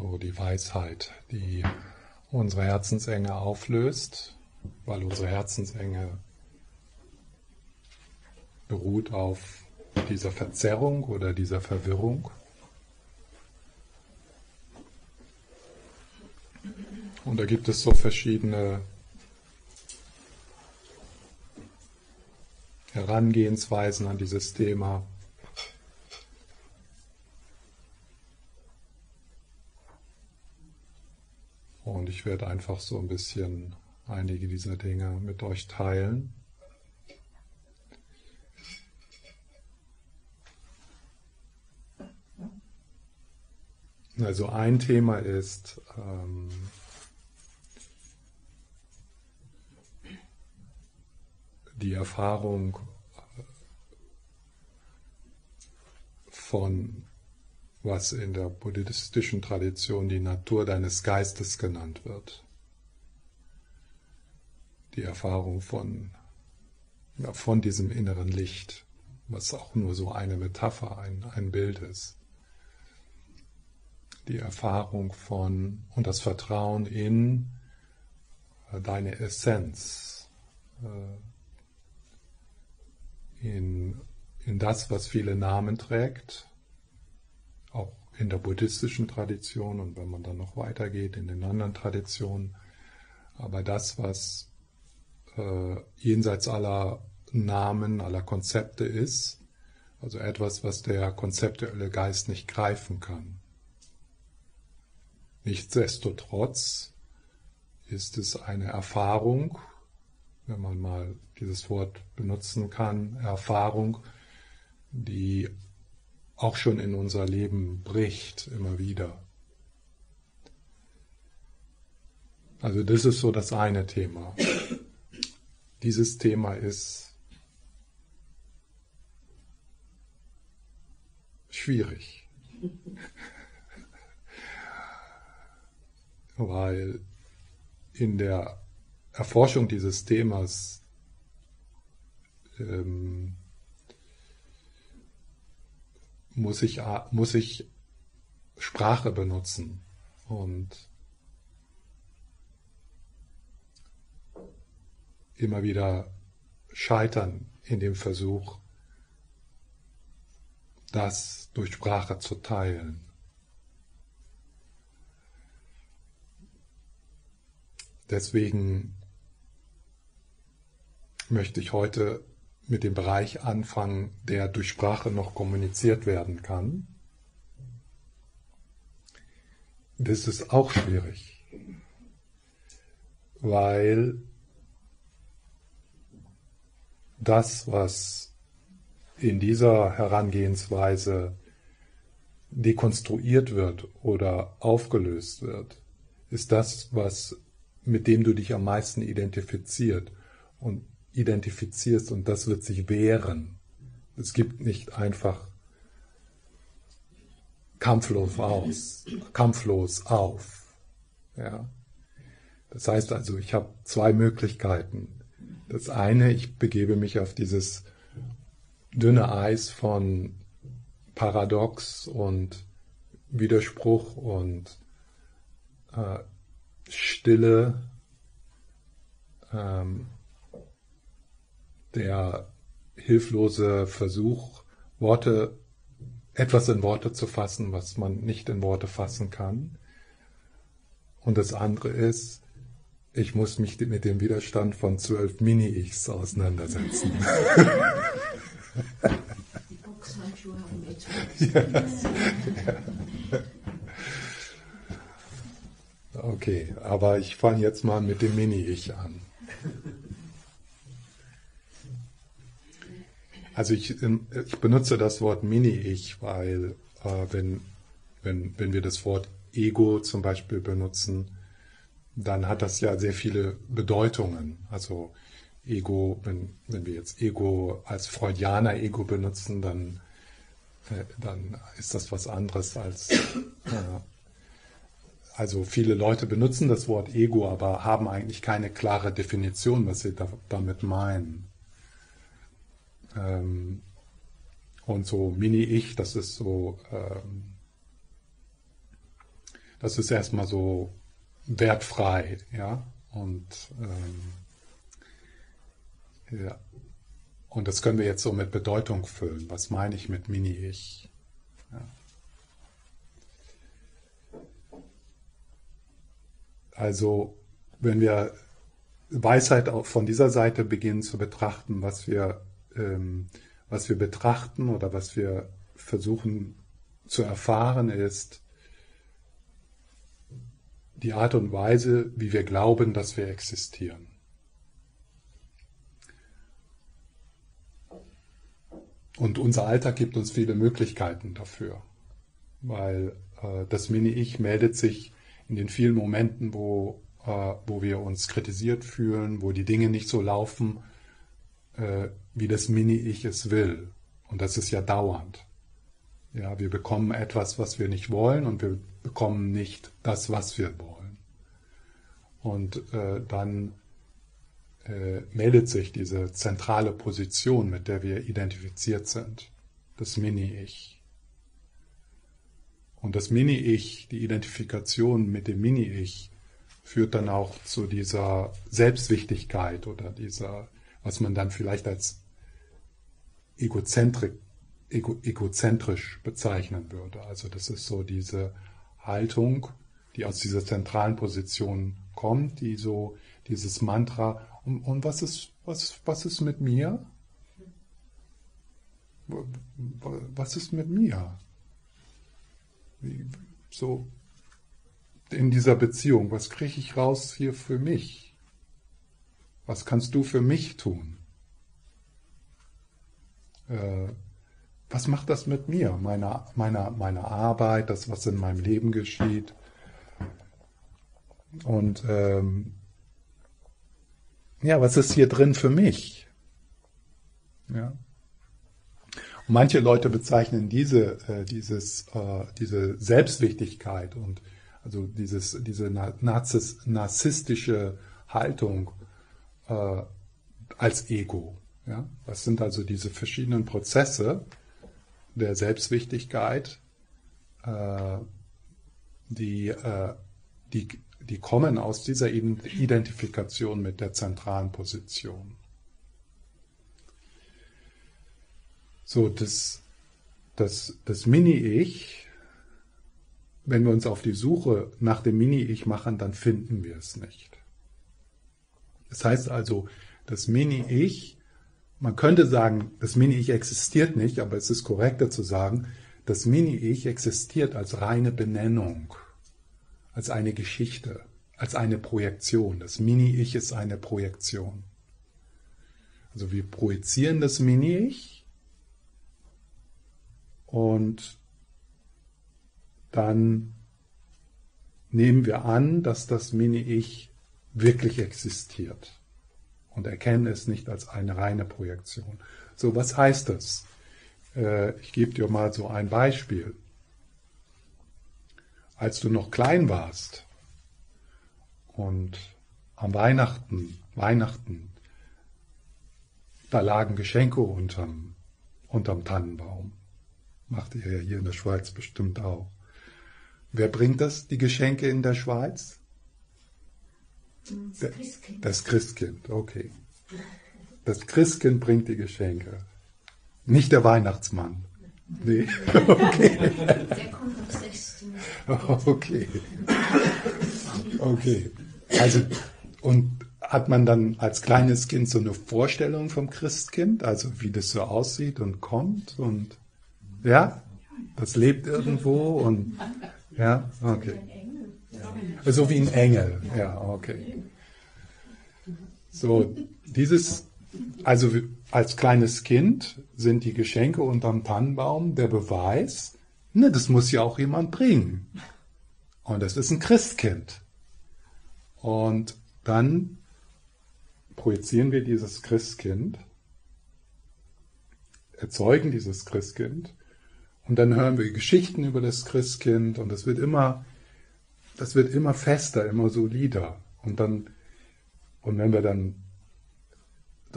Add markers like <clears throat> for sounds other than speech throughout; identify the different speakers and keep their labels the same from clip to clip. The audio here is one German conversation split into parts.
Speaker 1: so die Weisheit, die unsere Herzensenge auflöst, weil unsere Herzensenge beruht auf dieser Verzerrung oder dieser Verwirrung. Und da gibt es so verschiedene Herangehensweisen an dieses Thema. Und ich werde einfach so ein bisschen einige dieser Dinge mit euch teilen. Also ein Thema ist ähm, die Erfahrung von was in der buddhistischen Tradition die Natur deines Geistes genannt wird. Die Erfahrung von, ja, von diesem inneren Licht, was auch nur so eine Metapher, ein, ein Bild ist. Die Erfahrung von und das Vertrauen in äh, deine Essenz, äh, in, in das, was viele Namen trägt, auch in der buddhistischen Tradition und wenn man dann noch weitergeht in den anderen Traditionen. Aber das, was äh, jenseits aller Namen, aller Konzepte ist, also etwas, was der konzeptuelle Geist nicht greifen kann. Nichtsdestotrotz ist es eine Erfahrung, wenn man mal dieses Wort benutzen kann, Erfahrung, die auch schon in unser Leben bricht, immer wieder. Also das ist so das eine Thema. Dieses Thema ist schwierig, <laughs> weil in der Erforschung dieses Themas ähm, muss ich, muss ich Sprache benutzen und immer wieder scheitern in dem Versuch, das durch Sprache zu teilen. Deswegen möchte ich heute mit dem Bereich anfangen, der durch Sprache noch kommuniziert werden kann. Das ist auch schwierig, weil das, was in dieser Herangehensweise dekonstruiert wird oder aufgelöst wird, ist das, was mit dem du dich am meisten identifiziert. Und identifizierst und das wird sich wehren. Es gibt nicht einfach kampflos aus, kampflos auf. Ja. Das heißt also, ich habe zwei Möglichkeiten. Das eine, ich begebe mich auf dieses dünne Eis von Paradox und Widerspruch und äh, Stille, ähm, der hilflose Versuch, Worte, etwas in Worte zu fassen, was man nicht in Worte fassen kann. Und das andere ist, ich muss mich mit dem Widerstand von zwölf Mini-Ichs auseinandersetzen. <laughs> <laughs> Okay, aber ich fange jetzt mal mit dem Mini-Ich an. Also ich, ähm, ich benutze das Wort Mini-Ich, weil äh, wenn, wenn, wenn wir das Wort Ego zum Beispiel benutzen, dann hat das ja sehr viele Bedeutungen. Also Ego, wenn, wenn wir jetzt Ego als Freudianer Ego benutzen, dann, äh, dann ist das was anderes als. Äh, also viele Leute benutzen das Wort Ego, aber haben eigentlich keine klare Definition, was sie da, damit meinen. Ähm, und so Mini-Ich, das ist so, ähm, das ist erstmal so wertfrei, ja. Und ähm, ja. Und das können wir jetzt so mit Bedeutung füllen. Was meine ich mit Mini-Ich? Ja. Also, wenn wir Weisheit auch von dieser Seite beginnen zu betrachten, was wir, ähm, was wir betrachten oder was wir versuchen zu erfahren, ist die Art und Weise, wie wir glauben, dass wir existieren. Und unser Alltag gibt uns viele Möglichkeiten dafür, weil äh, das Mini-Ich meldet sich in den vielen Momenten, wo, äh, wo wir uns kritisiert fühlen, wo die Dinge nicht so laufen, äh, wie das Mini-Ich es will. Und das ist ja dauernd. Ja, wir bekommen etwas, was wir nicht wollen und wir bekommen nicht das, was wir wollen. Und äh, dann äh, meldet sich diese zentrale Position, mit der wir identifiziert sind, das Mini-Ich. Und das Mini-Ich, die Identifikation mit dem Mini-Ich, führt dann auch zu dieser Selbstwichtigkeit oder dieser, was man dann vielleicht als Egozentrik, ego, egozentrisch bezeichnen würde. Also das ist so diese Haltung, die aus dieser zentralen Position kommt, die so dieses Mantra, und, und was, ist, was, was ist mit mir? Was ist mit mir? Wie, so in dieser Beziehung, was kriege ich raus hier für mich? Was kannst du für mich tun? Äh, was macht das mit mir, meiner, meiner, meiner Arbeit, das, was in meinem Leben geschieht? Und ähm, ja, was ist hier drin für mich? Ja. Manche Leute bezeichnen diese, äh, dieses, äh, diese Selbstwichtigkeit und also dieses, diese narzis, narzisstische Haltung äh, als Ego. Ja? Das sind also diese verschiedenen Prozesse der Selbstwichtigkeit, äh, die, äh, die die kommen aus dieser Identifikation mit der zentralen Position. So, das, das, das Mini-Ich, wenn wir uns auf die Suche nach dem Mini-Ich machen, dann finden wir es nicht. Das heißt also, das Mini-Ich, man könnte sagen, das Mini-Ich existiert nicht, aber es ist korrekter zu sagen, das Mini-Ich existiert als reine Benennung als eine Geschichte, als eine Projektion. Das Mini-Ich ist eine Projektion. Also wir projizieren das Mini-Ich und dann nehmen wir an, dass das Mini-Ich wirklich existiert und erkennen es nicht als eine reine Projektion. So, was heißt das? Äh, ich gebe dir mal so ein Beispiel als du noch klein warst und am Weihnachten, Weihnachten, da lagen Geschenke unterm, unterm Tannenbaum. Macht ihr ja hier in der Schweiz bestimmt auch. Wer bringt das, die Geschenke in der Schweiz? Das Christkind. Das Christkind, okay. Das Christkind bringt die Geschenke. Nicht der Weihnachtsmann. Nee, <laughs> okay. Der kommt am 6. Okay. Okay. Also, und hat man dann als kleines Kind so eine Vorstellung vom Christkind, also wie das so aussieht und kommt und ja, das lebt irgendwo und ja, okay. So wie ein Engel, ja, okay. So, dieses, also als kleines Kind sind die Geschenke unterm Tannenbaum der Beweis, Ne, das muss ja auch jemand bringen. Und das ist ein Christkind. Und dann projizieren wir dieses Christkind, erzeugen dieses Christkind und dann hören wir Geschichten über das Christkind und das wird immer, das wird immer fester, immer solider. Und dann, und wenn wir dann,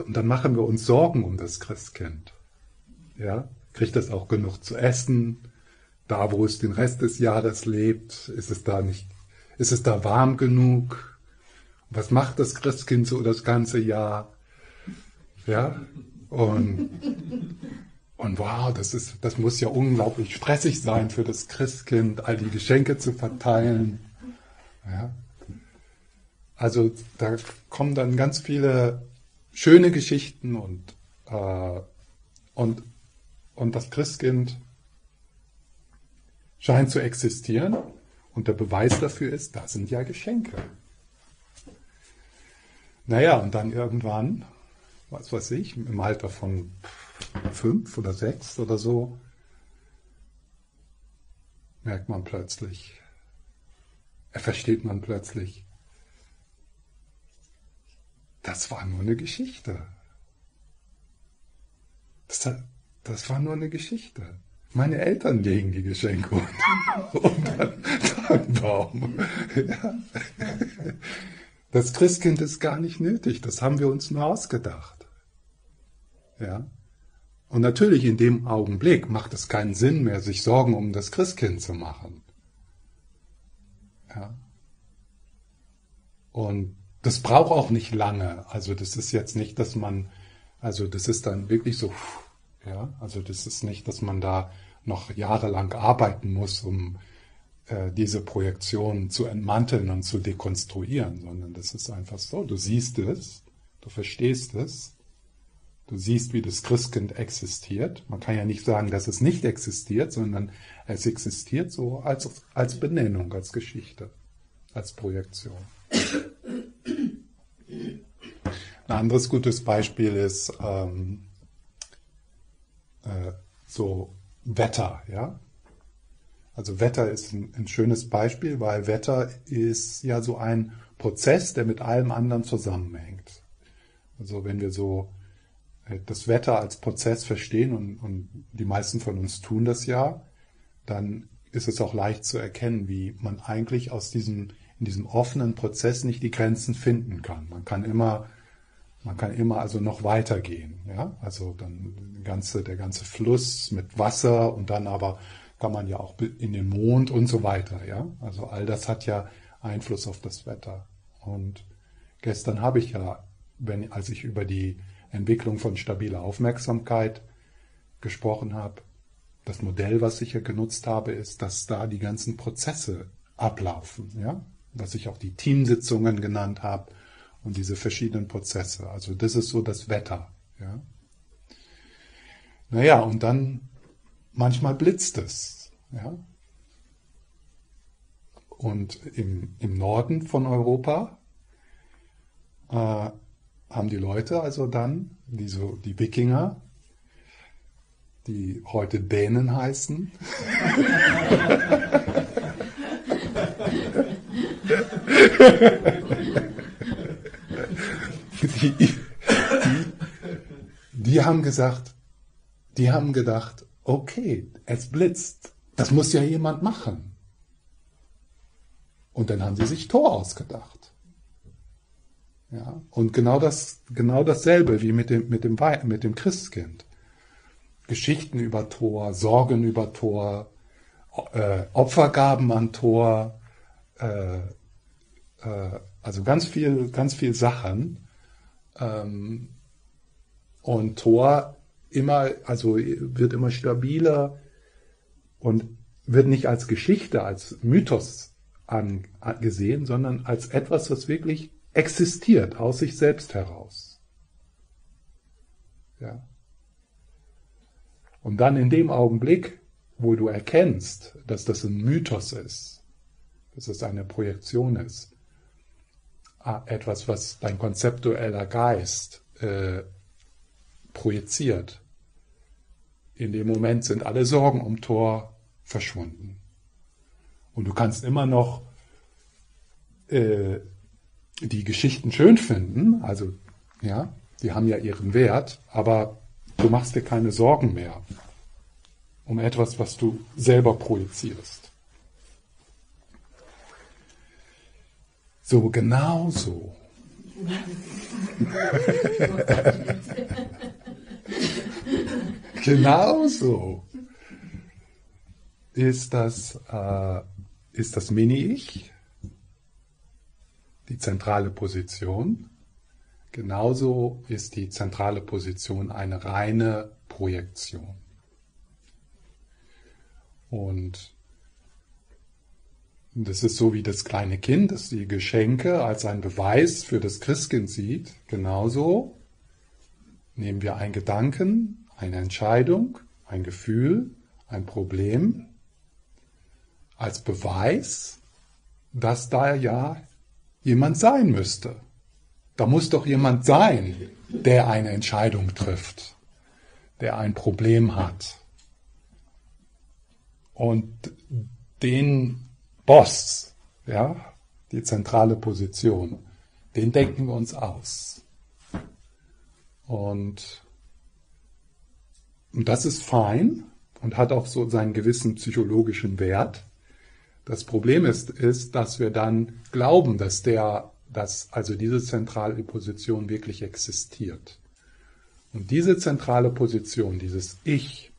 Speaker 1: und dann machen wir uns Sorgen um das Christkind. Ja, kriegt das auch genug zu essen? da, wo es den Rest des Jahres lebt, ist es da nicht, ist es da warm genug? Was macht das Christkind so das ganze Jahr? Ja, und, und wow, das ist, das muss ja unglaublich stressig sein für das Christkind, all die Geschenke zu verteilen. Ja. Also da kommen dann ganz viele schöne Geschichten und, äh, und, und das Christkind scheint zu existieren. Und der Beweis dafür ist, da sind ja Geschenke. Naja, und dann irgendwann, was weiß ich, im Alter von fünf oder sechs oder so, merkt man plötzlich, versteht man plötzlich, das war nur eine Geschichte. Das, das war nur eine Geschichte. Meine Eltern legen die Geschenke unter den Baum. Ja. Das Christkind ist gar nicht nötig. Das haben wir uns nur ausgedacht. Ja. Und natürlich in dem Augenblick macht es keinen Sinn mehr, sich Sorgen um das Christkind zu machen. Ja. Und das braucht auch nicht lange. Also das ist jetzt nicht, dass man, also das ist dann wirklich so, ja, also das ist nicht, dass man da noch jahrelang arbeiten muss, um äh, diese Projektion zu entmanteln und zu dekonstruieren, sondern das ist einfach so. Du siehst es, du verstehst es, du siehst, wie das Christkind existiert. Man kann ja nicht sagen, dass es nicht existiert, sondern es existiert so als, als Benennung, als Geschichte, als Projektion. Ein anderes gutes Beispiel ist ähm, äh, so Wetter, ja. Also Wetter ist ein, ein, schönes Beispiel, weil Wetter ist ja so ein Prozess, der mit allem anderen zusammenhängt. Also wenn wir so das Wetter als Prozess verstehen und, und die meisten von uns tun das ja, dann ist es auch leicht zu erkennen, wie man eigentlich aus diesem in diesem offenen Prozess nicht die Grenzen finden kann. Man kann immer, man kann immer also noch weitergehen. Ja? Also dann ganze, der ganze Fluss mit Wasser und dann aber kann man ja auch in den Mond und so weiter. Ja? Also all das hat ja Einfluss auf das Wetter. Und gestern habe ich ja, wenn, als ich über die Entwicklung von stabiler Aufmerksamkeit gesprochen habe, das Modell, was ich hier genutzt habe, ist, dass da die ganzen Prozesse ablaufen. Ja? was ich auch die Teamsitzungen genannt habe und diese verschiedenen Prozesse. Also das ist so das Wetter. Ja. Naja, und dann manchmal blitzt es. Ja. Und im, im Norden von Europa äh, haben die Leute also dann, die, so, die Wikinger, die heute Dänen heißen, <laughs> die, die, die haben gesagt, die haben gedacht, okay, es blitzt, das muss ja jemand machen. Und dann haben sie sich Tor ausgedacht. Ja, und genau das, genau dasselbe wie mit dem, mit dem, mit dem Christkind. Geschichten über Tor, Sorgen über Tor, äh, Opfergaben an Tor, äh, äh, also ganz viel, ganz viel Sachen. Ähm, und Tor immer, also wird immer stabiler und wird nicht als Geschichte, als Mythos angesehen, sondern als etwas, was wirklich existiert aus sich selbst heraus. Ja. Und dann in dem Augenblick, wo du erkennst, dass das ein Mythos ist, dass es eine Projektion ist, Ah, etwas, was dein konzeptueller Geist äh, projiziert. In dem Moment sind alle Sorgen um Tor verschwunden. Und du kannst immer noch äh, die Geschichten schön finden, also ja, die haben ja ihren Wert, aber du machst dir keine Sorgen mehr um etwas, was du selber projizierst. So genau so. <laughs> genau so. ist das, äh, ist das Mini-Ich, die zentrale Position. Genauso ist die zentrale Position eine reine Projektion. Und das ist so wie das kleine Kind, das die Geschenke als ein Beweis für das Christkind sieht. Genauso nehmen wir einen Gedanken, eine Entscheidung, ein Gefühl, ein Problem als Beweis, dass da ja jemand sein müsste. Da muss doch jemand sein, der eine Entscheidung trifft, der ein Problem hat. Und den Boss, ja, die zentrale Position, den denken wir uns aus. Und, und das ist fein und hat auch so seinen gewissen psychologischen Wert. Das Problem ist, ist, dass wir dann glauben, dass der, dass also diese zentrale Position wirklich existiert. Und diese zentrale Position, dieses Ich,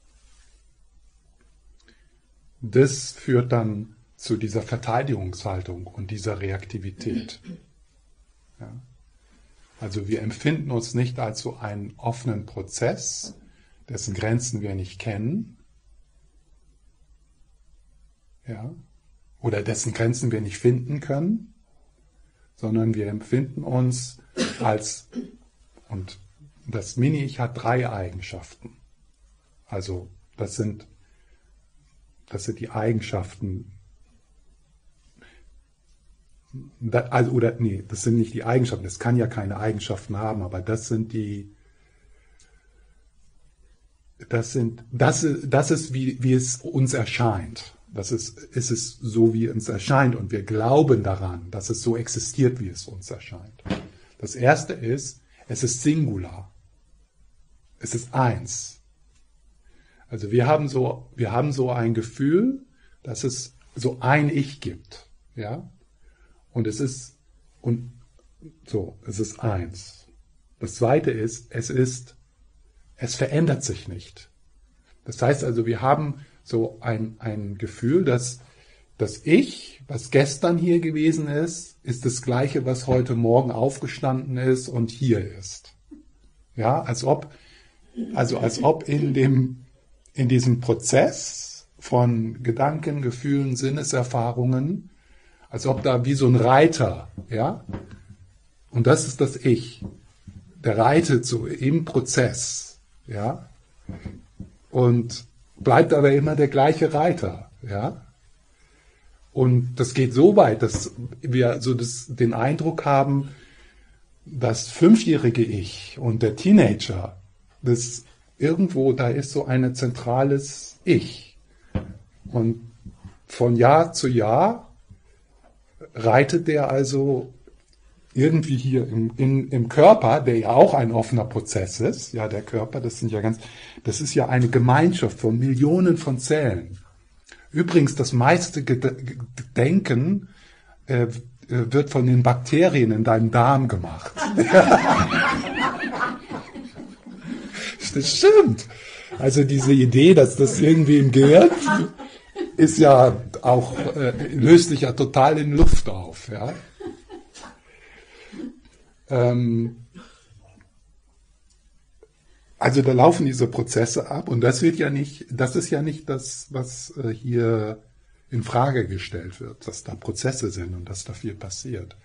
Speaker 1: das führt dann zu dieser Verteidigungshaltung und dieser Reaktivität. Ja. Also wir empfinden uns nicht als so einen offenen Prozess, dessen Grenzen wir nicht kennen, ja, oder dessen Grenzen wir nicht finden können, sondern wir empfinden uns als, und das Mini-Ich hat drei Eigenschaften. Also das sind, das sind die Eigenschaften, also, oder nee, das sind nicht die Eigenschaften, es kann ja keine Eigenschaften haben, aber das sind die, das sind, das, das ist, wie, wie es uns erscheint. Das ist, ist es so, wie es erscheint und wir glauben daran, dass es so existiert, wie es uns erscheint. Das erste ist, es ist Singular. Es ist eins. Also wir haben so, wir haben so ein Gefühl, dass es so ein Ich gibt. Ja? Und es ist, und so, es ist eins. Das zweite ist, es ist, es verändert sich nicht. Das heißt also, wir haben so ein, ein Gefühl, dass das Ich, was gestern hier gewesen ist, ist das gleiche, was heute Morgen aufgestanden ist und hier ist. Ja, als ob, also als ob in dem, in diesem Prozess von Gedanken, Gefühlen, Sinneserfahrungen, als ob da wie so ein Reiter, ja, und das ist das Ich, der reitet so im Prozess, ja, und bleibt aber immer der gleiche Reiter, ja. Und das geht so weit, dass wir so das, den Eindruck haben, das fünfjährige Ich und der Teenager, das irgendwo, da ist so ein zentrales Ich. Und von Jahr zu Jahr reitet der also irgendwie hier im, in, im Körper, der ja auch ein offener Prozess ist, ja, der Körper, das sind ja ganz, das ist ja eine Gemeinschaft von Millionen von Zellen. Übrigens, das meiste Denken äh, wird von den Bakterien in deinem Darm gemacht. <laughs> das stimmt. Also diese Idee, dass das irgendwie im Gehirn ist ja auch, äh, löst sich ja total in Luft auf, ja. Ähm, also da laufen diese Prozesse ab und das wird ja nicht, das ist ja nicht das, was äh, hier in Frage gestellt wird, dass da Prozesse sind und dass da viel passiert.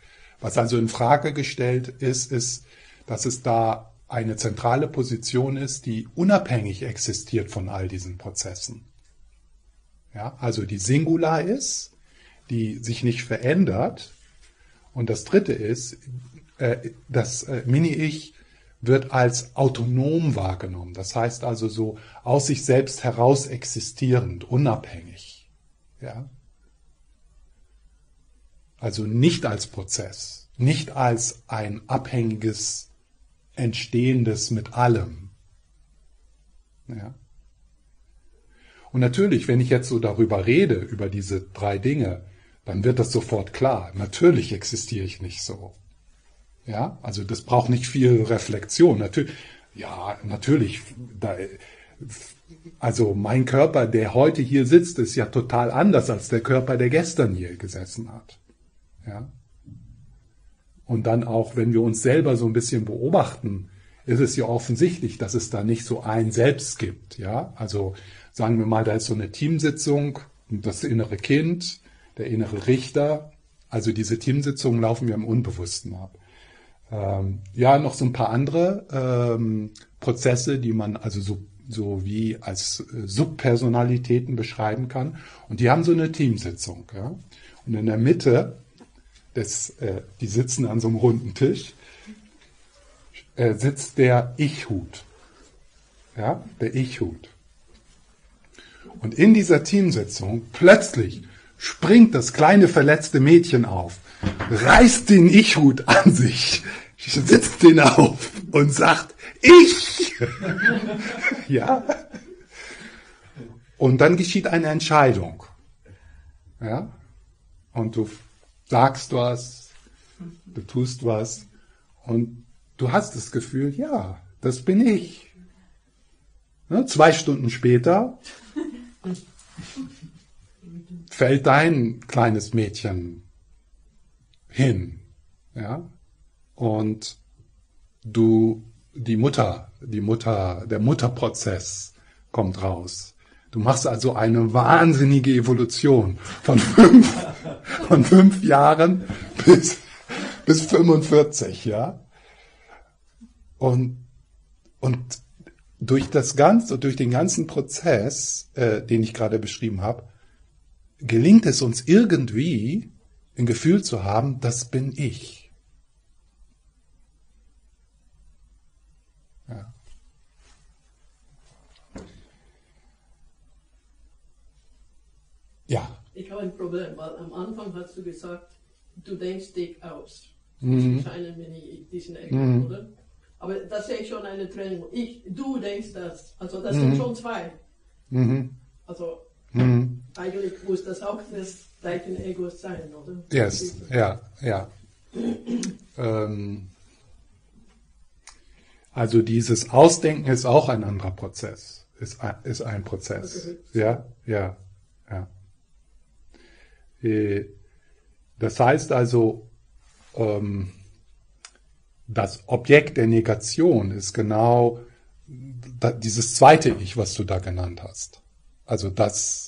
Speaker 1: Was also in Frage gestellt ist, ist, dass es da eine zentrale Position ist, die unabhängig existiert von all diesen Prozessen. Ja, also die Singular ist, die sich nicht verändert. Und das dritte ist, das äh, Mini-Ich wird als autonom wahrgenommen. Das heißt also so aus sich selbst heraus existierend, unabhängig. Ja? Also nicht als Prozess, nicht als ein abhängiges, entstehendes mit allem. Ja? Und natürlich, wenn ich jetzt so darüber rede, über diese drei Dinge, dann wird das sofort klar. Natürlich existiere ich nicht so. Ja, also das braucht nicht viel Reflexion. Natürlich, ja, natürlich, da, also mein Körper, der heute hier sitzt, ist ja total anders als der Körper, der gestern hier gesessen hat. Ja. Und dann auch, wenn wir uns selber so ein bisschen beobachten, ist es ja offensichtlich, dass es da nicht so ein Selbst gibt. Ja, also sagen wir mal, da ist so eine Teamsitzung, das innere Kind, der innere Richter. Also diese Teamsitzungen laufen wir im Unbewussten ab. Ähm, ja, noch so ein paar andere ähm, Prozesse, die man also so, so wie als äh, Subpersonalitäten beschreiben kann. Und die haben so eine Teamsitzung. Ja? Und in der Mitte, des, äh, die sitzen an so einem runden Tisch, äh, sitzt der Ich-Hut. Ja, der Ich-Hut. Und in dieser Teamsitzung plötzlich springt das kleine verletzte Mädchen auf, reißt den Ich-Hut an sich, sitzt den auf und sagt, ich! <laughs> ja? Und dann geschieht eine Entscheidung. Ja? Und du sagst was, du tust was und du hast das Gefühl, ja, das bin ich. Ne? Zwei Stunden später <laughs> fällt dein kleines Mädchen hin. Ja? Und du, die Mutter, die Mutter, der Mutterprozess kommt raus. Du machst also eine wahnsinnige Evolution von fünf, <laughs> von fünf Jahren bis, bis 45, ja. Und, und durch das ganze, durch den ganzen Prozess, äh, den ich gerade beschrieben habe, gelingt es uns irgendwie, ein Gefühl zu haben, das bin ich. Ja. ja.
Speaker 2: Ich habe ein Problem, weil am Anfang hast du gesagt, du denkst dich aus. Mhm. Scheinen wir nicht diesen Ecken, mhm. oder? Aber das sehe ich schon eine Trennung. Ich, du denkst das. Also das mhm. sind schon zwei. Mhm. Also mhm. eigentlich muss das auch das gleiche Ego sein, oder?
Speaker 1: Yes. Ja, ja. <clears throat> ähm, also dieses Ausdenken ist auch ein anderer Prozess. Ist ein, ist ein Prozess. Okay. Ja, ja, ja. Äh, das heißt also, ähm, das Objekt der Negation ist genau dieses zweite Ich, was du da genannt hast. Also das.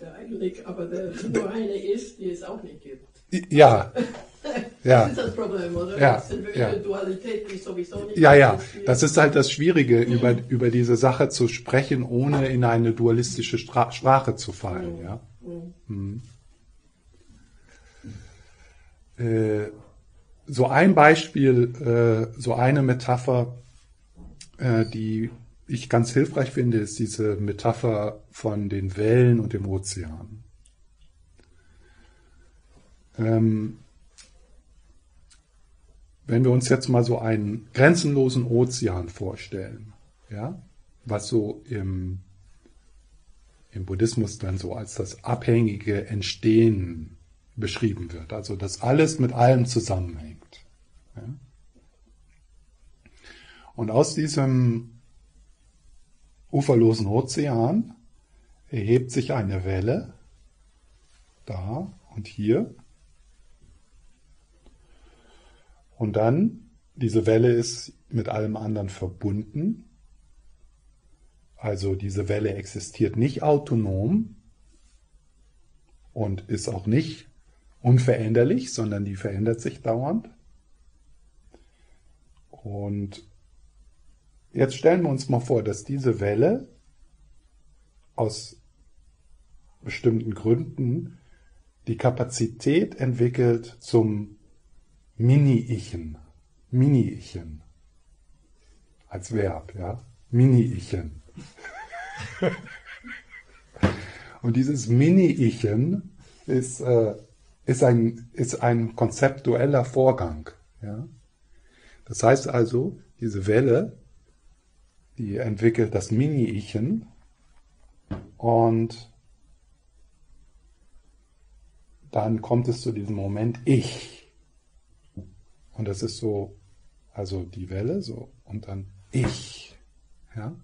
Speaker 2: Ja, eigentlich, aber der, <laughs> nur eine ist, die es auch nicht gibt.
Speaker 1: Ja. <laughs>
Speaker 2: ja. Das ist das Problem, oder?
Speaker 1: Ja. Das
Speaker 2: ist ja. Dualität, die sowieso nicht
Speaker 1: Ja, ja. Das ist halt das Schwierige, mhm. über, über diese Sache zu sprechen, ohne in eine dualistische Stra Sprache zu fallen, mhm. ja. Mhm. Äh, so ein Beispiel, äh, so eine Metapher, äh, die ich ganz hilfreich finde, ist diese Metapher von den Wellen und dem Ozean. Ähm, wenn wir uns jetzt mal so einen grenzenlosen Ozean vorstellen, ja, was so im, im Buddhismus dann so als das abhängige Entstehen beschrieben wird, also dass alles mit allem zusammenhängt. Ja? Und aus diesem uferlosen Ozean erhebt sich eine Welle, da und hier. Und dann, diese Welle ist mit allem anderen verbunden. Also diese Welle existiert nicht autonom und ist auch nicht unveränderlich, sondern die verändert sich dauernd. Und jetzt stellen wir uns mal vor, dass diese Welle aus bestimmten Gründen die Kapazität entwickelt zum Mini-Ichen. Mini-Ichen. Als Verb, ja. Mini-Ichen. <laughs> Und dieses Mini-Ichen ist, äh, ist, ein, ist ein konzeptueller Vorgang. Ja? Das heißt also, diese Welle, die entwickelt das Mini-Ichen und dann kommt es zu diesem Moment Ich. Und das ist so, also die Welle so und dann Ich. Ja?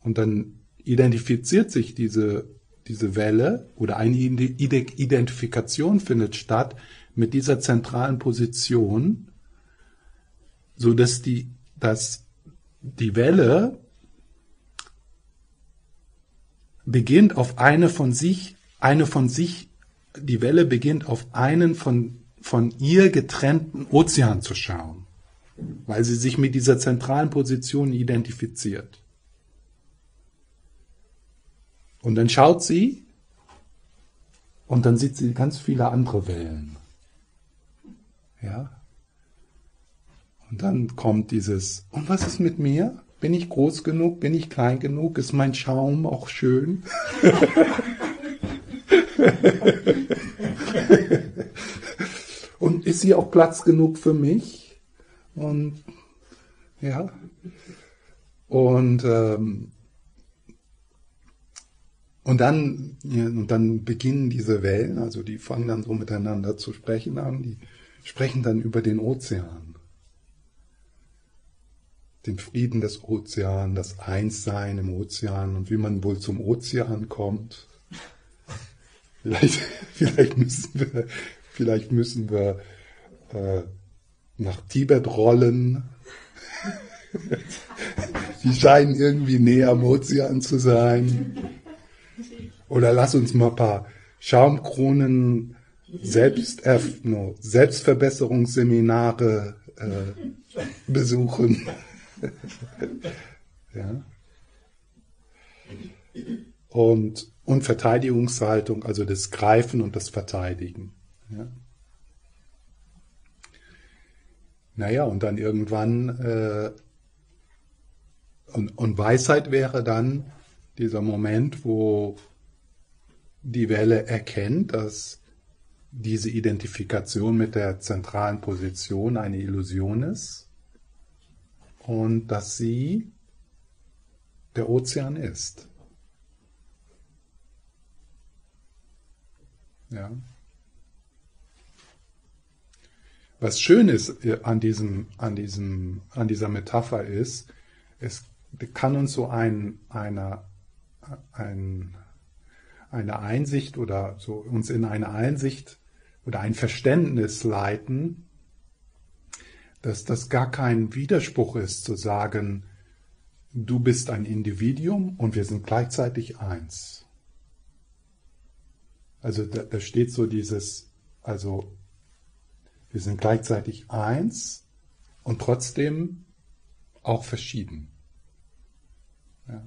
Speaker 1: Und dann identifiziert sich diese, diese Welle oder eine Identifikation findet statt mit dieser zentralen Position, so dass die, dass die Welle beginnt auf eine von sich, eine von sich, die Welle beginnt auf einen von, von ihr getrennten Ozean zu schauen, weil sie sich mit dieser zentralen Position identifiziert. Und dann schaut sie und dann sieht sie ganz viele andere Wellen. Ja. Und dann kommt dieses, und was ist mit mir? Bin ich groß genug? Bin ich klein genug? Ist mein Schaum auch schön? und ist hier auch Platz genug für mich? Und ja. Und ähm, und dann, ja, und dann beginnen diese Wellen, also die fangen dann so miteinander zu sprechen an, die sprechen dann über den Ozean. Den Frieden des Ozeans, das Einssein im Ozean und wie man wohl zum Ozean kommt. <laughs> Vielleicht, vielleicht müssen wir, vielleicht müssen wir äh, nach Tibet rollen. Die scheinen irgendwie näher am Ozean zu sein. Oder lass uns mal ein paar Schaumkronen, Selbst, no, Selbstverbesserungsseminare äh, besuchen. <laughs> ja. Und, und Verteidigungshaltung, also das Greifen und das Verteidigen. Ja. Naja, und dann irgendwann, äh, und, und Weisheit wäre dann dieser Moment, wo die Welle erkennt, dass diese Identifikation mit der zentralen Position eine Illusion ist und dass sie der Ozean ist. Ja. Was schön ist an diesem, an diesem, an dieser Metapher ist, es kann uns so ein, eine, ein, eine Einsicht oder so uns in eine Einsicht oder ein Verständnis leiten, dass das gar kein Widerspruch ist zu sagen, du bist ein Individuum und wir sind gleichzeitig eins. Also da, da steht so dieses, also wir sind gleichzeitig eins und trotzdem auch verschieden. Ja.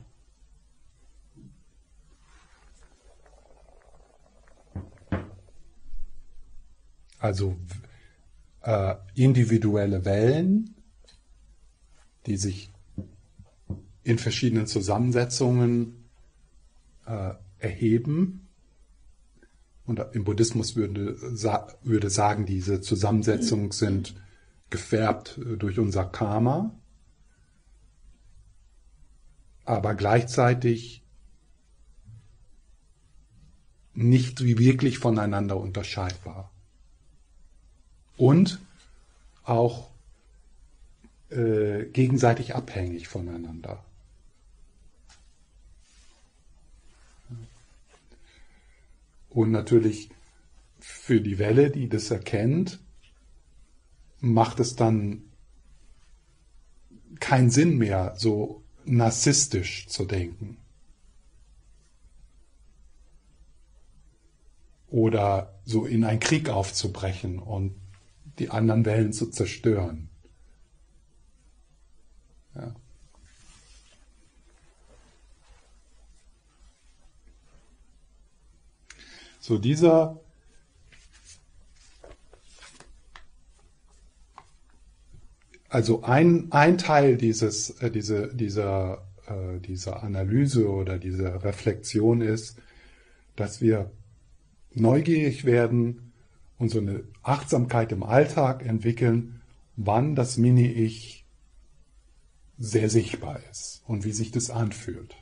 Speaker 1: Also äh, individuelle Wellen, die sich in verschiedenen Zusammensetzungen äh, erheben. Und im Buddhismus würde, sa würde sagen, diese Zusammensetzungen sind gefärbt durch unser Karma, aber gleichzeitig nicht wie wirklich voneinander unterscheidbar und auch äh, gegenseitig abhängig voneinander. Und natürlich für die Welle, die das erkennt, macht es dann keinen Sinn mehr, so narzisstisch zu denken. Oder so in einen Krieg aufzubrechen und die anderen Wellen zu zerstören. Ja. So dieser also ein, ein Teil dieses, äh, diese, dieser, äh, dieser Analyse oder dieser Reflexion ist, dass wir neugierig werden und so eine Achtsamkeit im Alltag entwickeln, wann das Mini-Ich sehr sichtbar ist und wie sich das anfühlt.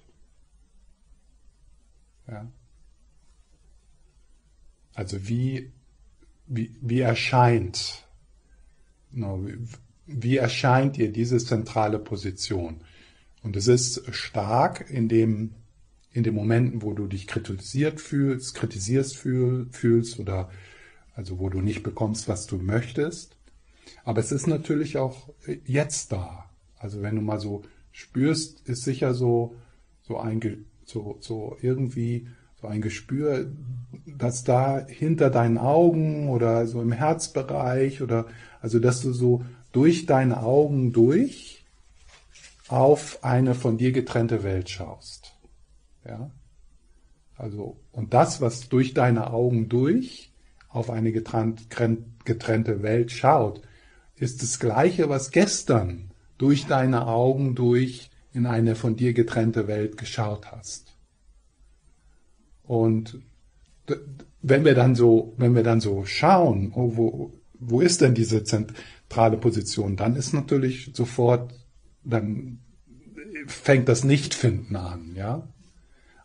Speaker 1: Ja? Also wie, wie, wie erscheint, wie erscheint dir diese zentrale Position? Und es ist stark in dem, in den Momenten, wo du dich kritisiert fühlst, kritisierst fühl, fühlst oder also wo du nicht bekommst, was du möchtest. Aber es ist natürlich auch jetzt da. Also wenn du mal so spürst, ist sicher so, so ein, so, so irgendwie so ein Gespür, dass da hinter deinen Augen oder so im Herzbereich oder, also dass du so durch deine Augen durch auf eine von dir getrennte Welt schaust. Ja? Also, und das, was durch deine Augen durch auf eine getrennte Welt schaut, ist das Gleiche, was gestern durch deine Augen durch in eine von dir getrennte Welt geschaut hast. Und wenn wir dann so, wenn wir dann so schauen, oh, wo, wo ist denn diese zentrale Position, dann ist natürlich sofort, dann fängt das Nichtfinden an, ja.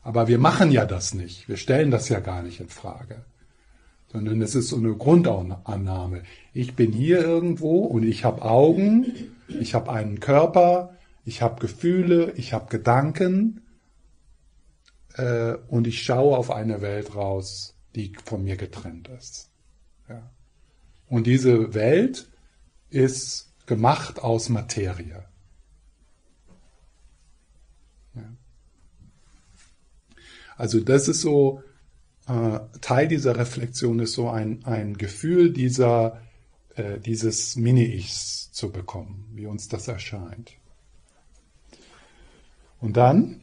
Speaker 1: Aber wir machen ja das nicht. Wir stellen das ja gar nicht in Frage sondern es ist so eine Grundannahme. Ich bin hier irgendwo und ich habe Augen, ich habe einen Körper, ich habe Gefühle, ich habe Gedanken äh, und ich schaue auf eine Welt raus, die von mir getrennt ist. Ja. Und diese Welt ist gemacht aus Materie. Ja. Also das ist so äh, Teil dieser Reflexion ist so ein, ein Gefühl dieser, äh, dieses Mini-Ichs zu bekommen, wie uns das erscheint. Und dann,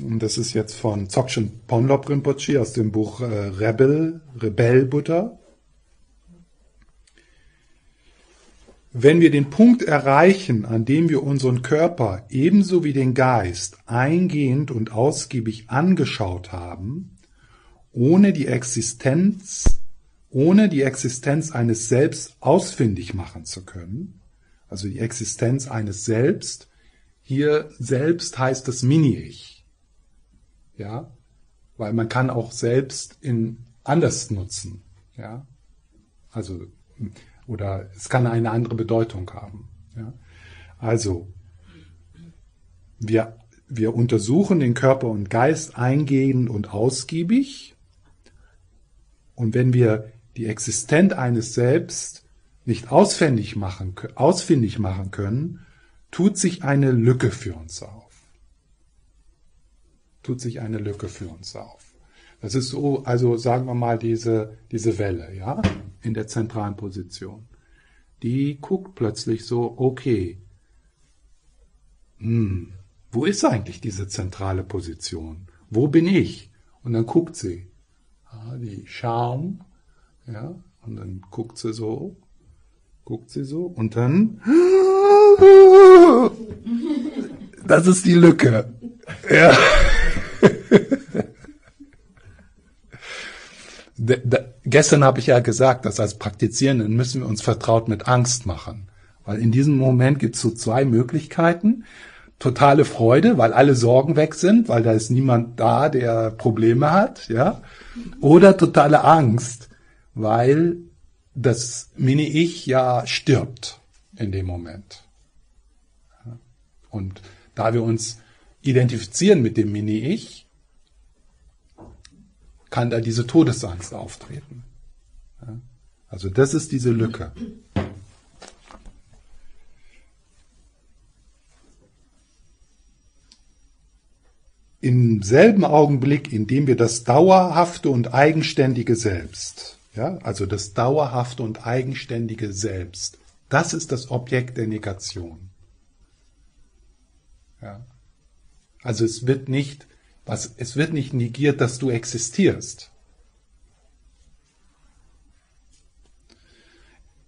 Speaker 1: und das ist jetzt von Dzogchen Ponlop Rinpoche aus dem Buch äh, Rebel, Rebell Buddha. Wenn wir den Punkt erreichen, an dem wir unseren Körper ebenso wie den Geist eingehend und ausgiebig angeschaut haben, ohne die Existenz, ohne die Existenz eines Selbst ausfindig machen zu können, also die Existenz eines Selbst, hier selbst heißt das Mini-Ich. Ja, weil man kann auch selbst in anders nutzen. Ja, also, oder es kann eine andere Bedeutung haben. Ja, also, wir, wir untersuchen den Körper und Geist eingehend und ausgiebig und wenn wir die Existenz eines Selbst nicht ausfindig machen, ausfindig machen können, tut sich eine Lücke für uns auf. Tut sich eine Lücke für uns auf. Das ist so, also sagen wir mal diese, diese Welle, ja, in der zentralen Position. Die guckt plötzlich so, okay, hm, wo ist eigentlich diese zentrale Position? Wo bin ich? Und dann guckt sie die Charme, ja, und dann guckt sie so, guckt sie so und dann, <laughs> das ist die Lücke. Ja. <laughs> De, de, gestern habe ich ja gesagt, dass als Praktizierenden müssen wir uns vertraut mit Angst machen. Weil in diesem Moment gibt es so zwei Möglichkeiten. Totale Freude, weil alle Sorgen weg sind, weil da ist niemand da, der Probleme hat, ja. Oder totale Angst, weil das Mini-Ich ja stirbt in dem Moment. Und da wir uns identifizieren mit dem Mini-Ich, kann da diese Todesangst auftreten. Also das ist diese Lücke. Im selben Augenblick, in dem wir das dauerhafte und eigenständige Selbst, ja, also das dauerhafte und eigenständige Selbst, das ist das Objekt der Negation. Ja. Also es wird nicht, was, es wird nicht negiert, dass du existierst.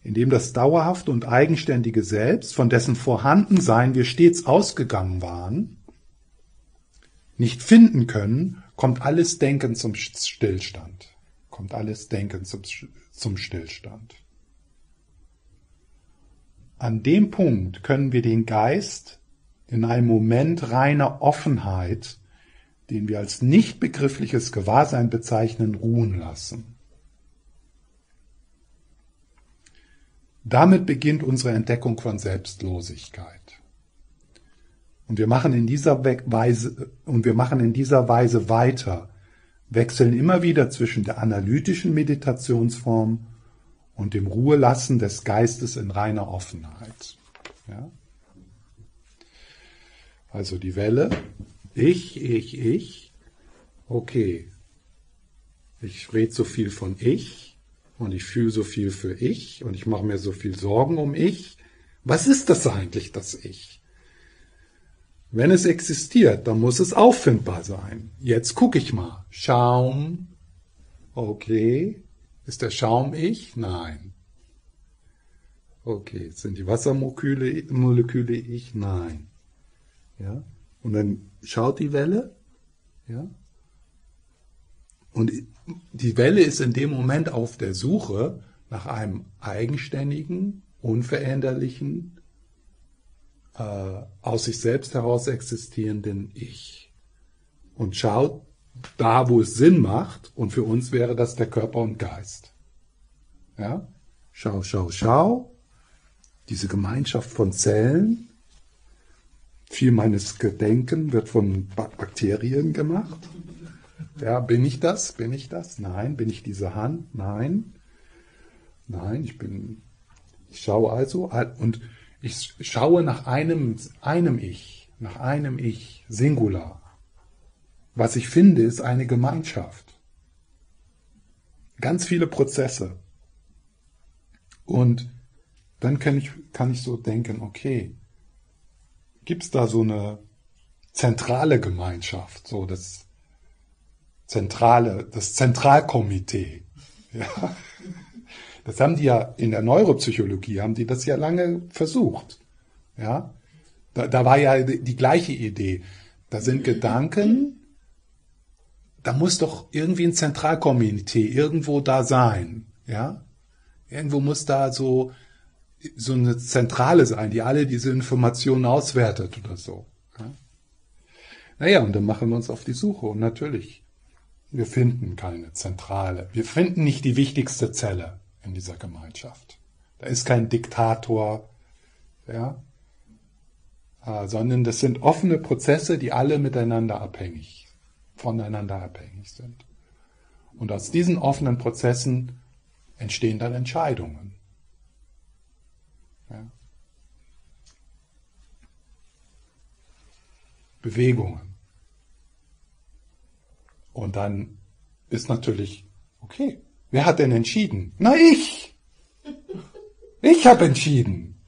Speaker 1: Indem das dauerhafte und eigenständige Selbst, von dessen Vorhandensein wir stets ausgegangen waren, nicht finden können, kommt alles Denken zum Stillstand. Kommt alles Denken zum, zum Stillstand. An dem Punkt können wir den Geist in einem Moment reiner Offenheit, den wir als nicht begriffliches Gewahrsein bezeichnen, ruhen lassen. Damit beginnt unsere Entdeckung von Selbstlosigkeit. Und wir machen in dieser Weise, und wir machen in dieser Weise weiter, wechseln immer wieder zwischen der analytischen Meditationsform und dem Ruhelassen des Geistes in reiner Offenheit. Ja? Also die Welle, ich, ich, ich, okay. Ich rede so viel von ich und ich fühle so viel für ich und ich mache mir so viel Sorgen um ich. Was ist das eigentlich, das Ich? Wenn es existiert, dann muss es auffindbar sein. Jetzt gucke ich mal. Schaum. Okay. Ist der Schaum ich? Nein. Okay. Sind die Wassermoleküle Moleküle ich? Nein. Ja. Und dann schaut die Welle. Ja. Und die Welle ist in dem Moment auf der Suche nach einem eigenständigen, unveränderlichen, äh, aus sich selbst heraus existierenden Ich. Und schaut da, wo es Sinn macht, und für uns wäre das der Körper und Geist. Ja? Schau, schau, schau. Diese Gemeinschaft von Zellen. Viel meines Gedenken wird von Bakterien gemacht. Ja, bin ich das? Bin ich das? Nein. Bin ich diese Hand? Nein. Nein, ich bin, ich schaue also und ich schaue nach einem, einem Ich, nach einem Ich, Singular. Was ich finde, ist eine Gemeinschaft. Ganz viele Prozesse. Und dann kann ich, kann ich so denken, okay, gibt es da so eine zentrale Gemeinschaft, so das zentrale, das Zentralkomitee. <laughs> Ja. Das haben die ja in der Neuropsychologie, haben die das ja lange versucht. Ja, da, da war ja die, die gleiche Idee. Da sind Gedanken, da muss doch irgendwie ein Zentralkomitee irgendwo da sein. Ja, irgendwo muss da so so eine Zentrale sein, die alle diese Informationen auswertet oder so. Ja? Naja, und dann machen wir uns auf die Suche und natürlich, wir finden keine Zentrale. Wir finden nicht die wichtigste Zelle in dieser Gemeinschaft. Da ist kein Diktator, ja, äh, sondern das sind offene Prozesse, die alle miteinander abhängig, voneinander abhängig sind. Und aus diesen offenen Prozessen entstehen dann Entscheidungen. Ja. Bewegungen. Und dann ist natürlich, okay, Wer hat denn entschieden? Na ich. Ich habe entschieden.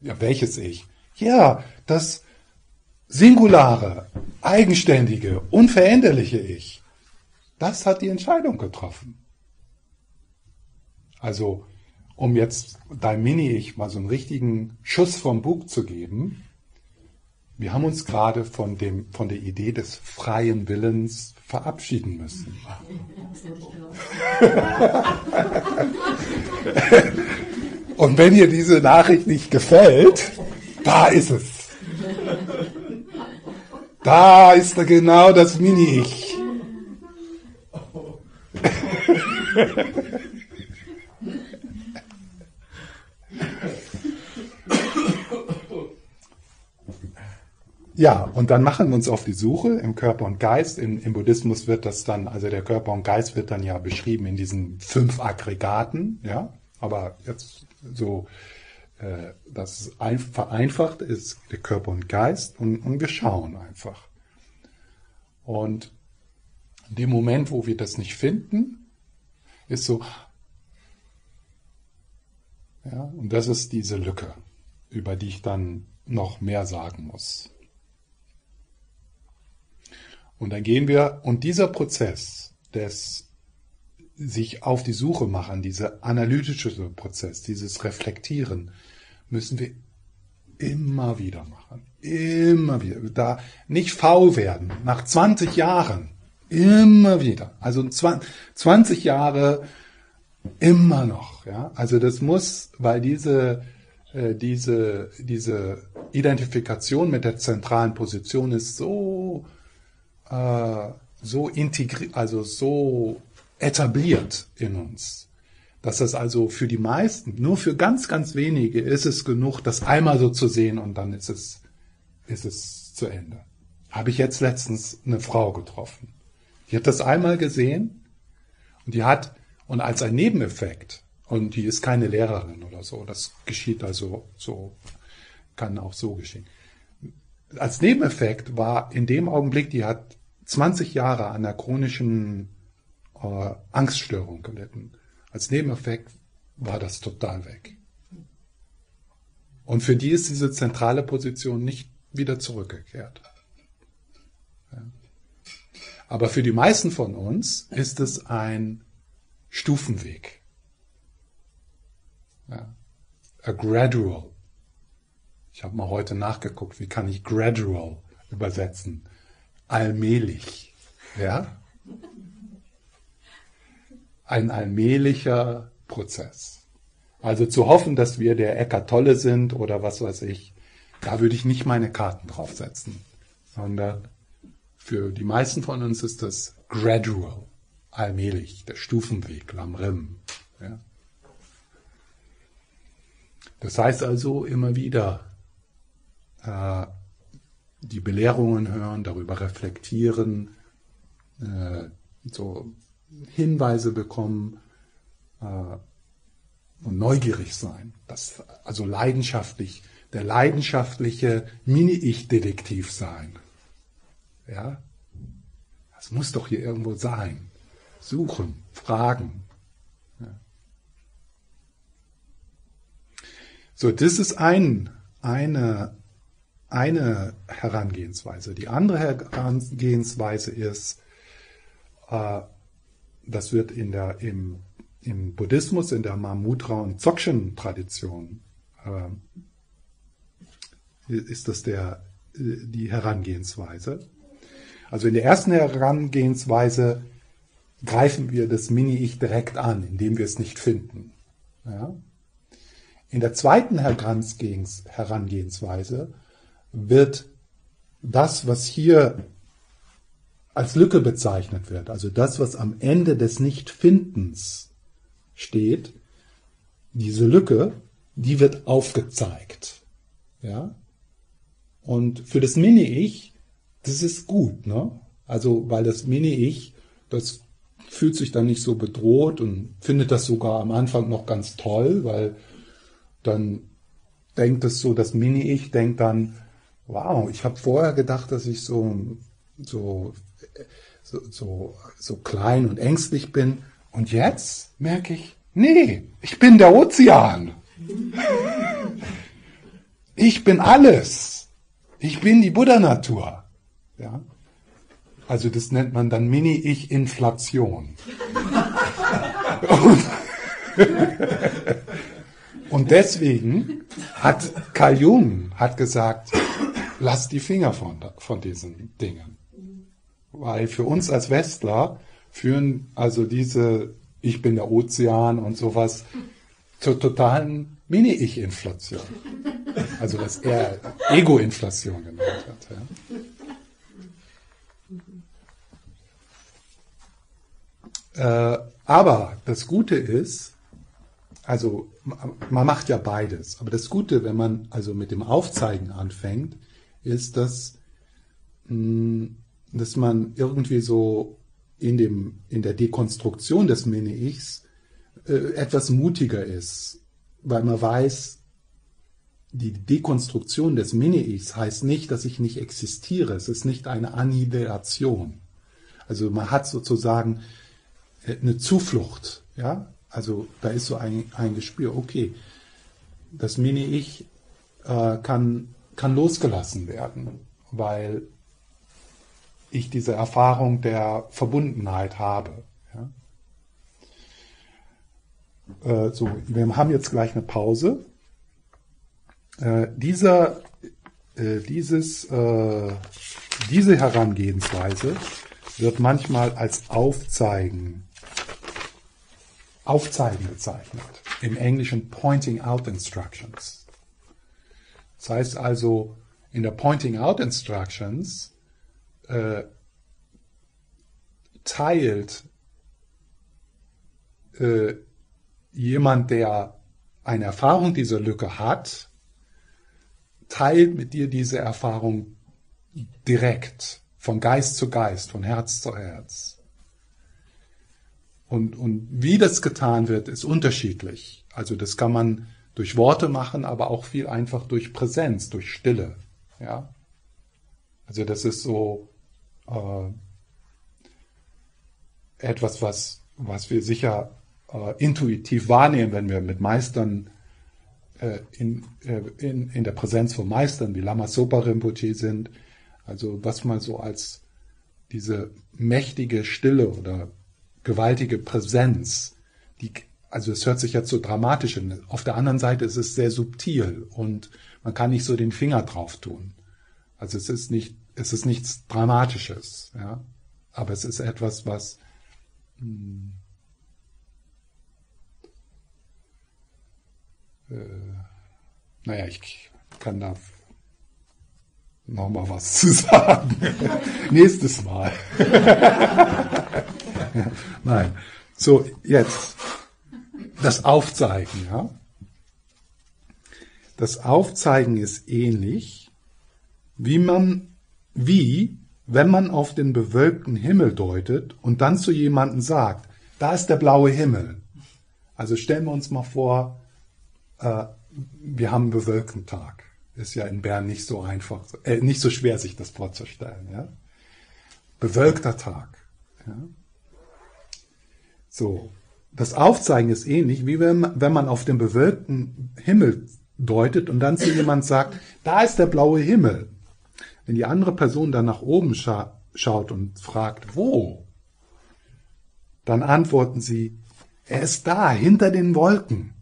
Speaker 1: Ja, welches Ich? Ja, das singulare, eigenständige, unveränderliche Ich. Das hat die Entscheidung getroffen. Also, um jetzt dein Mini-Ich mal so einen richtigen Schuss vom Bug zu geben, wir haben uns gerade von, dem, von der Idee des freien Willens verabschieden müssen. <laughs> Und wenn ihr diese Nachricht nicht gefällt, da ist es. Da ist da genau das Mini-Ich. <laughs> Ja, und dann machen wir uns auf die Suche im Körper und Geist. Im, Im, Buddhismus wird das dann, also der Körper und Geist wird dann ja beschrieben in diesen fünf Aggregaten, ja. Aber jetzt so, äh, das ein, vereinfacht ist der Körper und Geist und, und wir schauen einfach. Und in dem Moment, wo wir das nicht finden, ist so, ja, und das ist diese Lücke, über die ich dann noch mehr sagen muss. Und dann gehen wir, und dieser Prozess des sich auf die Suche machen, dieser analytische Prozess, dieses Reflektieren, müssen wir immer wieder machen. Immer wieder. Da nicht faul werden. Nach 20 Jahren. Immer wieder. Also 20 Jahre immer noch. Ja? Also das muss, weil diese, äh, diese, diese Identifikation mit der zentralen Position ist so äh, so integriert, also so etabliert in uns, dass das also für die meisten, nur für ganz, ganz wenige ist es genug, das einmal so zu sehen und dann ist es ist es zu Ende. Habe ich jetzt letztens eine Frau getroffen. Die hat das einmal gesehen und die hat, und als ein Nebeneffekt, und die ist keine Lehrerin oder so, das geschieht also so, kann auch so geschehen. Als Nebeneffekt war in dem Augenblick, die hat 20 Jahre an einer chronischen äh, Angststörung gelitten. Als Nebeneffekt war das total weg. Und für die ist diese zentrale Position nicht wieder zurückgekehrt. Ja. Aber für die meisten von uns ist es ein Stufenweg. Ja. A gradual. Ich habe mal heute nachgeguckt, wie kann ich gradual übersetzen? Allmählich. Ja? Ein allmählicher Prozess. Also zu hoffen, dass wir der Eckart Tolle sind oder was weiß ich, da würde ich nicht meine Karten draufsetzen, sondern für die meisten von uns ist das gradual, allmählich, der Stufenweg, Lamrim. Ja. Das heißt also immer wieder äh, die Belehrungen hören, darüber reflektieren, äh, so Hinweise bekommen, äh, und neugierig sein. Das, also leidenschaftlich, der leidenschaftliche Mini-Ich-Detektiv sein. Ja? Das muss doch hier irgendwo sein. Suchen, fragen. Ja. So, das ist ein, eine, eine Herangehensweise. Die andere Herangehensweise ist, äh, das wird in der, im im Buddhismus, in der Mahamudra- und Dzogchen-Tradition äh, ist das der, die Herangehensweise. Also in der ersten Herangehensweise greifen wir das Mini-Ich direkt an, indem wir es nicht finden. Ja? In der zweiten Herangehensweise wird das, was hier als Lücke bezeichnet wird, also das, was am Ende des Nichtfindens steht, diese Lücke, die wird aufgezeigt. Ja? Und für das Mini-Ich, das ist gut, ne? Also, weil das Mini-Ich, das fühlt sich dann nicht so bedroht und findet das sogar am Anfang noch ganz toll, weil dann denkt es so, das Mini-Ich denkt dann, wow, ich habe vorher gedacht, dass ich so, so, so, so, so klein und ängstlich bin. Und jetzt merke ich, nee, ich bin der Ozean. <laughs> Ich bin alles. Ich bin die Buddha-Natur. Ja? Also das nennt man dann Mini-Ich-Inflation. Und, <laughs> und deswegen hat Carl Jung hat gesagt, lass die Finger von, von diesen Dingen. Weil für uns als Westler führen also diese Ich bin der Ozean und sowas zur totalen Mini-Ich-Inflation. Also was er Ego-Inflation genannt hat. Ja. Äh, aber das Gute ist, also man macht ja beides, aber das Gute, wenn man also mit dem Aufzeigen anfängt, ist, dass, mh, dass man irgendwie so in, dem, in der Dekonstruktion des Mini-Ichs äh, etwas mutiger ist, weil man weiß, die Dekonstruktion des Mini-Ichs heißt nicht, dass ich nicht existiere. Es ist nicht eine Annihilation. Also man hat sozusagen äh, eine Zuflucht. Ja? Also da ist so ein, ein Gespür, okay, das Mini-Ich äh, kann, kann losgelassen werden, weil ich diese Erfahrung der Verbundenheit habe. Ja? Äh, so, wir haben jetzt gleich eine Pause. Äh, dieser, äh, dieses, äh, diese Herangehensweise wird manchmal als Aufzeigen, Aufzeigen bezeichnet. Im Englischen Pointing Out Instructions. Das heißt also, in der Pointing Out Instructions äh, teilt äh, jemand, der eine Erfahrung dieser Lücke hat, teilt mit dir diese Erfahrung direkt, von Geist zu Geist, von Herz zu Herz. Und, und wie das getan wird, ist unterschiedlich. Also das kann man durch Worte machen, aber auch viel einfach durch Präsenz, durch Stille. Ja? Also das ist so äh, etwas, was, was wir sicher äh, intuitiv wahrnehmen, wenn wir mit Meistern äh, in, äh, in, in der Präsenz von Meistern wie Lama Sopa Rinpoche sind. Also was man so als diese mächtige Stille oder gewaltige Präsenz, die, also es hört sich jetzt so dramatisch an. Auf der anderen Seite ist es sehr subtil und man kann nicht so den Finger drauf tun. Also es ist nicht, es ist nichts Dramatisches, ja. Aber es ist etwas, was hm, äh, naja, ich kann da noch mal was zu <laughs> sagen. Nächstes Mal. <laughs> Nein. So, jetzt das Aufzeigen, ja. Das Aufzeigen ist ähnlich, wie man, wie, wenn man auf den bewölkten Himmel deutet und dann zu jemandem sagt, da ist der blaue Himmel. Also stellen wir uns mal vor, äh, wir haben einen bewölkten Tag. Ist ja in Bern nicht so einfach, äh, nicht so schwer, sich das vorzustellen. Ja? Bewölkter Tag. Ja? So, das Aufzeigen ist ähnlich, wie wenn, wenn man auf den bewölkten Himmel deutet und dann zu jemand sagt, da ist der blaue Himmel. Wenn die andere Person dann nach oben scha schaut und fragt, wo? Dann antworten sie, er ist da, hinter den Wolken.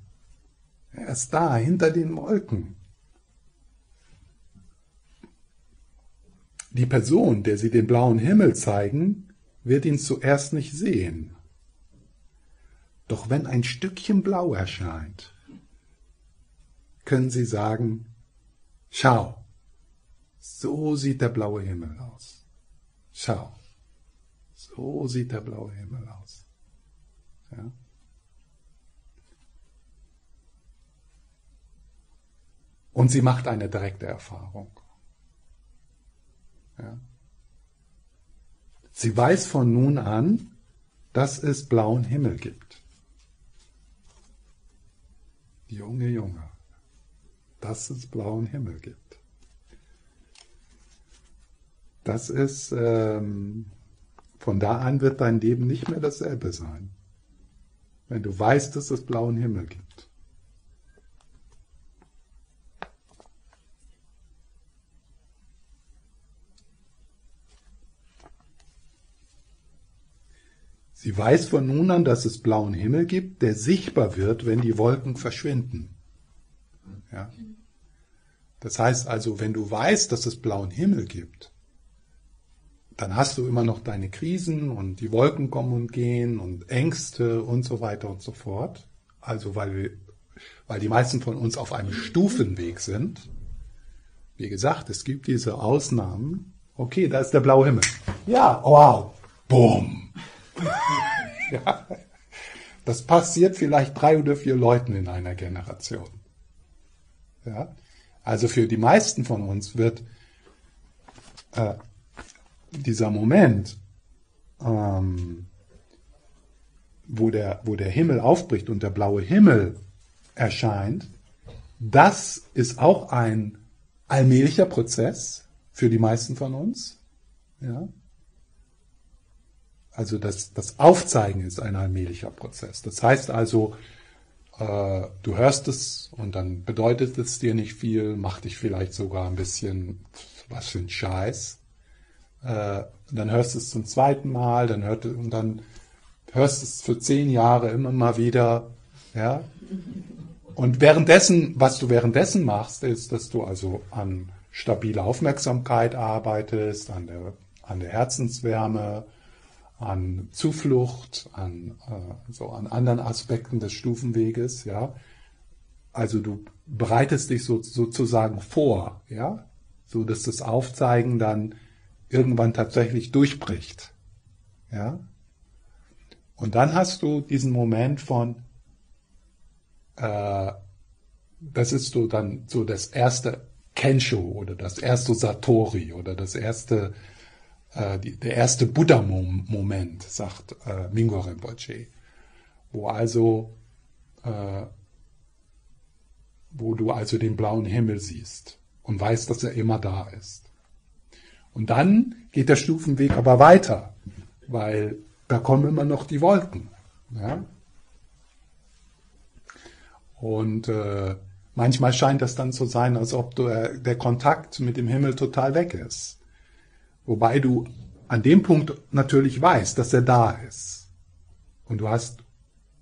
Speaker 1: Er ist da, hinter den Wolken. Die Person, der sie den blauen Himmel zeigen, wird ihn zuerst nicht sehen. Doch wenn ein Stückchen Blau erscheint, können Sie sagen, schau, so sieht der blaue Himmel aus. Schau, so sieht der blaue Himmel aus. Ja? Und sie macht eine direkte Erfahrung. Ja? Sie weiß von nun an, dass es blauen Himmel gibt. Junge, Junge, dass es blauen Himmel gibt. Das ist, ähm, von da an wird dein Leben nicht mehr dasselbe sein. Wenn du weißt, dass es blauen Himmel gibt. Sie weiß von nun an, dass es blauen Himmel gibt, der sichtbar wird, wenn die Wolken verschwinden. Ja? Das heißt also, wenn du weißt, dass es blauen Himmel gibt, dann hast du immer noch deine Krisen und die Wolken kommen und gehen und Ängste und so weiter und so fort. Also weil, wir, weil die meisten von uns auf einem Stufenweg sind. Wie gesagt, es gibt diese Ausnahmen. Okay, da ist der blaue Himmel. Ja, wow, boom. <laughs> ja. Das passiert vielleicht drei oder vier Leuten in einer Generation. Ja. Also für die meisten von uns wird äh, dieser Moment, ähm, wo, der, wo der Himmel aufbricht und der blaue Himmel erscheint, das ist auch ein allmählicher Prozess für die meisten von uns. Ja. Also das, das Aufzeigen ist ein allmählicher Prozess. Das heißt also, äh, du hörst es und dann bedeutet es dir nicht viel, macht dich vielleicht sogar ein bisschen, was für ein Scheiß. Äh, dann hörst du es zum zweiten Mal, dann hört, und dann hörst du es für zehn Jahre immer mal wieder, ja. Und währenddessen, was du währenddessen machst, ist, dass du also an stabiler Aufmerksamkeit arbeitest, an der, an der Herzenswärme, an Zuflucht, an, äh, so an anderen Aspekten des Stufenweges, ja. Also du bereitest dich so, sozusagen vor, ja, so dass das Aufzeigen dann irgendwann tatsächlich durchbricht, ja. Und dann hast du diesen Moment von, äh, das ist so dann so das erste Kensho oder das erste Satori oder das erste, äh, die, der erste Buddha-Moment, sagt äh, Mingo Rinpoche, wo also, äh, wo du also den blauen Himmel siehst und weißt, dass er immer da ist. Und dann geht der Stufenweg aber weiter, weil da kommen immer noch die Wolken. Ja? Und äh, manchmal scheint das dann zu sein, als ob du, äh, der Kontakt mit dem Himmel total weg ist. Wobei du an dem Punkt natürlich weißt, dass er da ist. Und du hast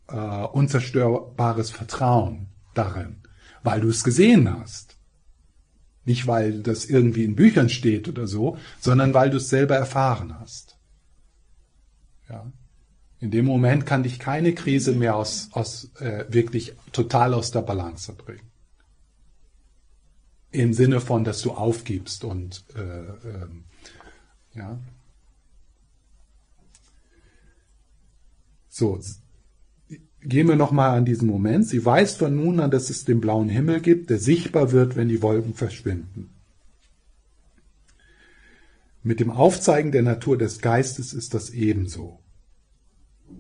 Speaker 1: äh, unzerstörbares Vertrauen darin, weil du es gesehen hast. Nicht, weil das irgendwie in Büchern steht oder so, sondern weil du es selber erfahren hast. Ja. In dem Moment kann dich keine Krise mehr aus, aus äh, wirklich total aus der Balance bringen. Im Sinne von, dass du aufgibst und äh, äh, ja. So, gehen wir nochmal an diesen Moment. Sie weiß von nun an, dass es den blauen Himmel gibt, der sichtbar wird, wenn die Wolken verschwinden. Mit dem Aufzeigen der Natur des Geistes ist das ebenso.